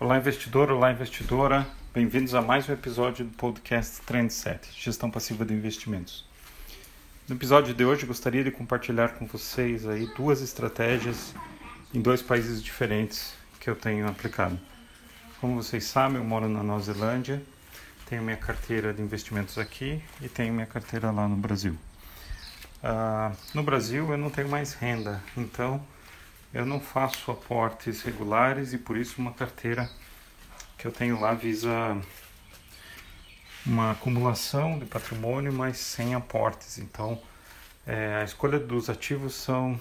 Olá, investidor, olá, investidora. Bem-vindos a mais um episódio do podcast Trendset, Gestão Passiva de Investimentos. No episódio de hoje, gostaria de compartilhar com vocês aí duas estratégias em dois países diferentes que eu tenho aplicado. Como vocês sabem, eu moro na Nova Zelândia, tenho minha carteira de investimentos aqui e tenho minha carteira lá no Brasil. Uh, no Brasil, eu não tenho mais renda, então eu não faço aportes regulares e por isso uma carteira que eu tenho lá visa uma acumulação de patrimônio, mas sem aportes. Então, é, a escolha dos ativos são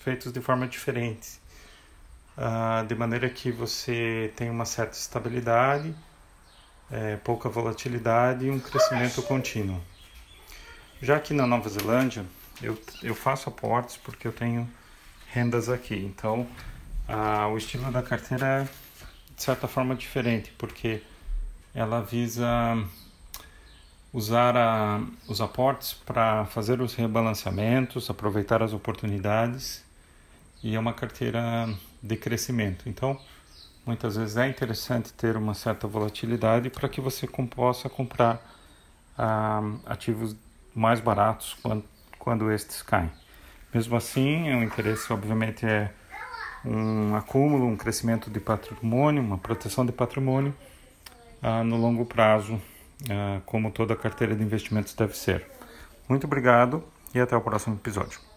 feitos de forma diferente, uh, de maneira que você tem uma certa estabilidade, é, pouca volatilidade e um crescimento contínuo. Já que na Nova Zelândia, eu, eu faço aportes porque eu tenho rendas aqui. Então, o estilo da carteira é de certa forma diferente, porque ela visa usar a, os aportes para fazer os rebalanceamentos, aproveitar as oportunidades e é uma carteira de crescimento. Então, muitas vezes é interessante ter uma certa volatilidade para que você possa comprar ah, ativos mais baratos quando, quando estes caem. Mesmo assim, o interesse, obviamente, é um acúmulo, um crescimento de patrimônio, uma proteção de patrimônio ah, no longo prazo, ah, como toda carteira de investimentos deve ser. Muito obrigado e até o próximo episódio.